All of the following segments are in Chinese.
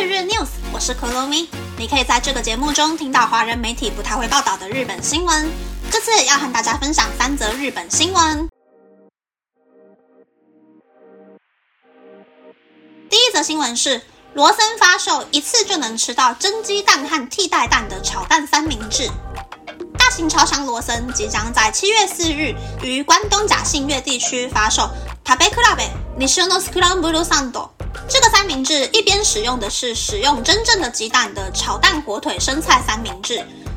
日日 news，我是可罗咪。你可以在这个节目中听到华人媒体不太会报道的日本新闻。这次要和大家分享三则日本新闻。第一则新闻是罗森发售一次就能吃到蒸鸡蛋和替代蛋的炒蛋三明治。大型超商罗森即将在七月四日于关东甲信越地区发售 Tabe Club Nishono Scramble s a n d。这个三明治一边使用的是使用真正的鸡蛋的炒蛋火腿生菜三明治，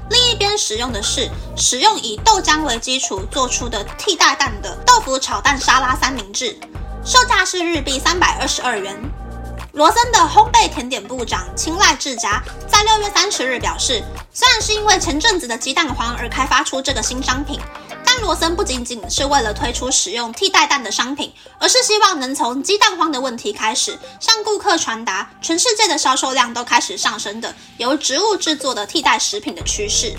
另一边使用的是使用以豆浆为基础做出的替代蛋的豆腐炒蛋沙拉三明治，售价是日币三百二十二元。罗森的烘焙甜点部长青睐智家在六月三十日表示，虽然是因为前阵子的鸡蛋荒而开发出这个新商品，罗森不仅仅是为了推出使用替代蛋的商品，而是希望能从鸡蛋荒的问题开始，向顾客传达全世界的销售量都开始上升的由植物制作的替代食品的趋势。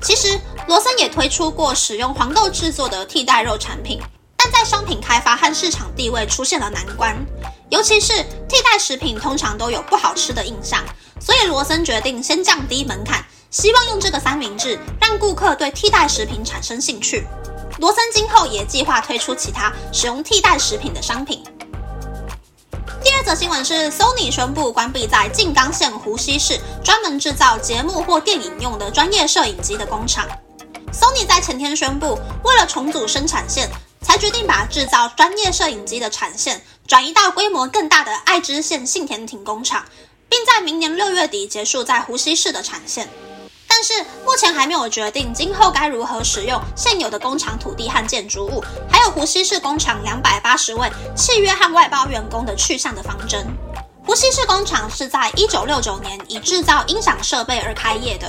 其实，罗森也推出过使用黄豆制作的替代肉产品，但在商品开发和市场地位出现了难关。尤其是替代食品通常都有不好吃的印象，所以罗森决定先降低门槛，希望用这个三明治让顾客对替代食品产生兴趣。罗森今后也计划推出其他使用替代食品的商品。第二则新闻是，Sony 宣布关闭在静冈县湖西市专门制造节目或电影用的专业摄影机的工厂。Sony 在前天宣布，为了重组生产线，才决定把制造专业摄影机的产线。转移到规模更大的爱知县信田町工厂，并在明年六月底结束在湖西市的产线。但是目前还没有决定今后该如何使用现有的工厂土地和建筑物，还有湖西市工厂两百八十位契约和外包员工的去向的方针。湖西市工厂是在一九六九年以制造音响设备而开业的，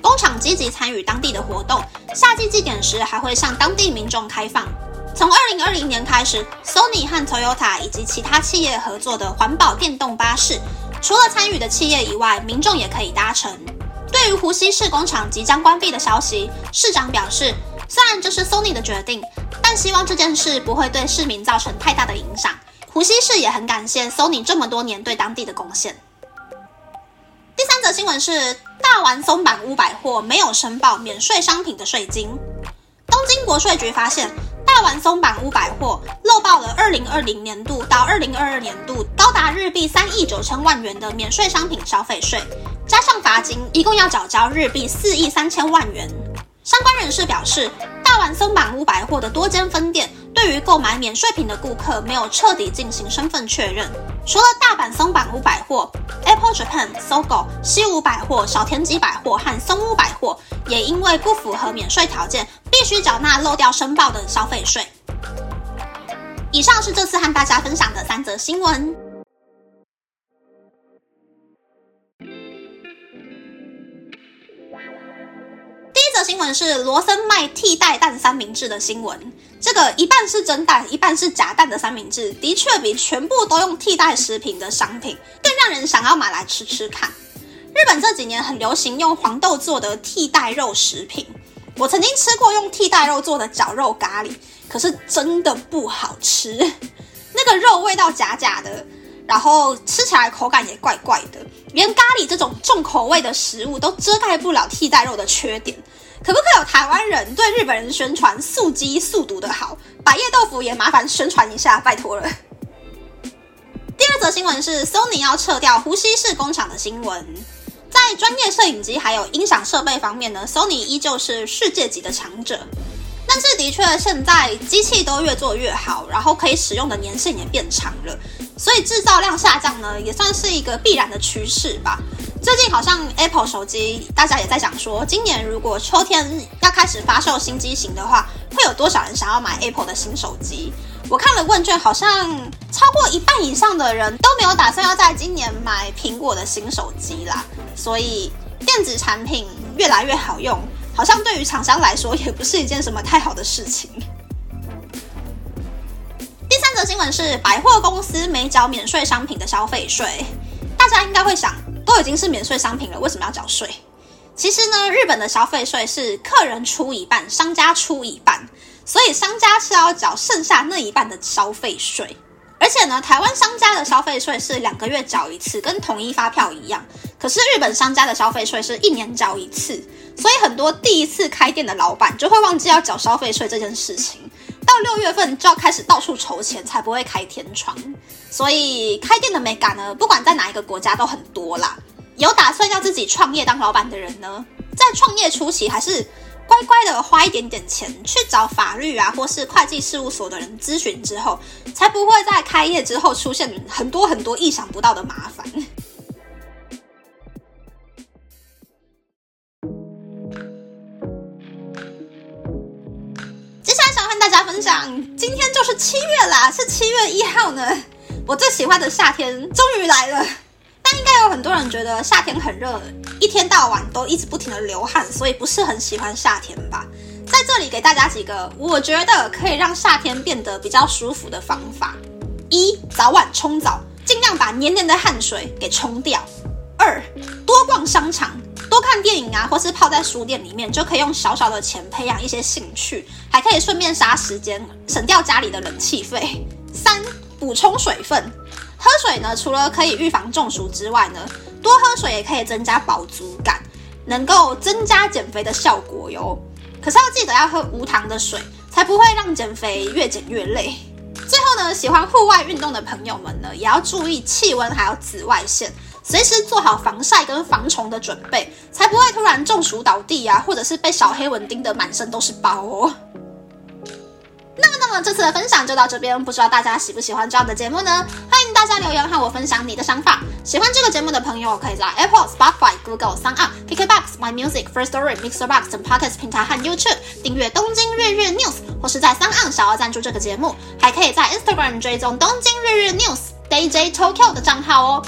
工厂积极参与当地的活动，夏季祭典时还会向当地民众开放。从二零二零年开始，Sony 和 Toyota 以及其他企业合作的环保电动巴士，除了参与的企业以外，民众也可以搭乘。对于湖西市工厂即将关闭的消息，市长表示，虽然这是 Sony 的决定，但希望这件事不会对市民造成太大的影响。湖西市也很感谢 Sony 这么多年对当地的贡献。第三则新闻是，大丸松坂屋百货没有申报免税商品的税金。东京国税局发现。大丸松坂屋百货漏报了二零二零年度到二零二二年度高达日币三亿九千万元的免税商品消费税，加上罚金，一共要缴交日币四亿三千万元。相关人士表示，大丸松坂屋百货的多间分店对于购买免税品的顾客没有彻底进行身份确认。除了大阪松坂屋百货、Apple Japan、Sogo、西武百货、小田急百货和松屋百货，也因为不符合免税条件。必须缴纳漏掉申报的消费税。以上是这次和大家分享的三则新闻。第一则新闻是罗森卖替代蛋三明治的新闻。这个一半是真蛋，一半是假蛋的三明治，的确比全部都用替代食品的商品更让人想要买来吃吃看。日本这几年很流行用黄豆做的替代肉食品。我曾经吃过用替代肉做的绞肉咖喱，可是真的不好吃。那个肉味道假假的，然后吃起来口感也怪怪的。连咖喱这种重口味的食物都遮盖不了替代肉的缺点。可不可以有台湾人对日本人宣传素鸡素毒的好？百叶豆腐也麻烦宣传一下，拜托了。第二则新闻是 Sony 要撤掉湖西市工厂的新闻。在专业摄影机还有音响设备方面呢，Sony 依旧是世界级的强者。但是的确，现在机器都越做越好，然后可以使用的年限也变长了，所以制造量下降呢，也算是一个必然的趋势吧。最近好像 Apple 手机，大家也在讲说，今年如果秋天要开始发售新机型的话，会有多少人想要买 Apple 的新手机？我看了问卷，好像超过一半以上的人都没有打算要在今年买苹果的新手机啦。所以电子产品越来越好用，好像对于厂商来说也不是一件什么太好的事情。第三则新闻是百货公司没缴免税商品的消费税，大家应该会想，都已经是免税商品了，为什么要缴税？其实呢，日本的消费税是客人出一半，商家出一半。所以商家是要缴剩下那一半的消费税。而且呢，台湾商家的消费税是两个月缴一次，跟统一发票一样。可是日本商家的消费税是一年缴一次，所以很多第一次开店的老板就会忘记要缴消费税这件事情，到六月份就要开始到处筹钱，才不会开天窗。所以开店的美感呢，不管在哪一个国家都很多啦。有打算要自己创业当老板的人呢，在创业初期还是。乖乖的花一点点钱去找法律啊，或是会计事务所的人咨询之后，才不会在开业之后出现很多很多意想不到的麻烦。分享，今天就是七月啦，是七月一号呢，我最喜欢的夏天终于来了。但应该有很多人觉得夏天很热。一天到晚都一直不停的流汗，所以不是很喜欢夏天吧？在这里给大家几个我觉得可以让夏天变得比较舒服的方法：一、早晚冲澡，尽量把黏黏的汗水给冲掉；二、多逛商场，多看电影啊，或是泡在书店里面，就可以用小小的钱培养一些兴趣，还可以顺便杀时间，省掉家里的冷气费。三、补充水分，喝水呢，除了可以预防中暑之外呢。多喝水也可以增加饱足感，能够增加减肥的效果哟。可是要记得要喝无糖的水，才不会让减肥越减越累。最后呢，喜欢户外运动的朋友们呢，也要注意气温还有紫外线，随时做好防晒跟防虫的准备，才不会突然中暑倒地啊，或者是被小黑蚊叮得满身都是包哦。那么，那么这次的分享就到这边，不知道大家喜不喜欢这样的节目呢？欢迎大家留言和我分享你的想法。喜欢这个节目的朋友，可以在 Apple、Spotify、Google、s o u n d KKBox、My Music、First Story、Mixer Box 等 Podcast 平台和 YouTube 订阅《东京日日 News》，或是在 s o u n 小额赞助这个节目，还可以在 Instagram 追踪《东京日日 News》DJ Tokyo 的账号哦。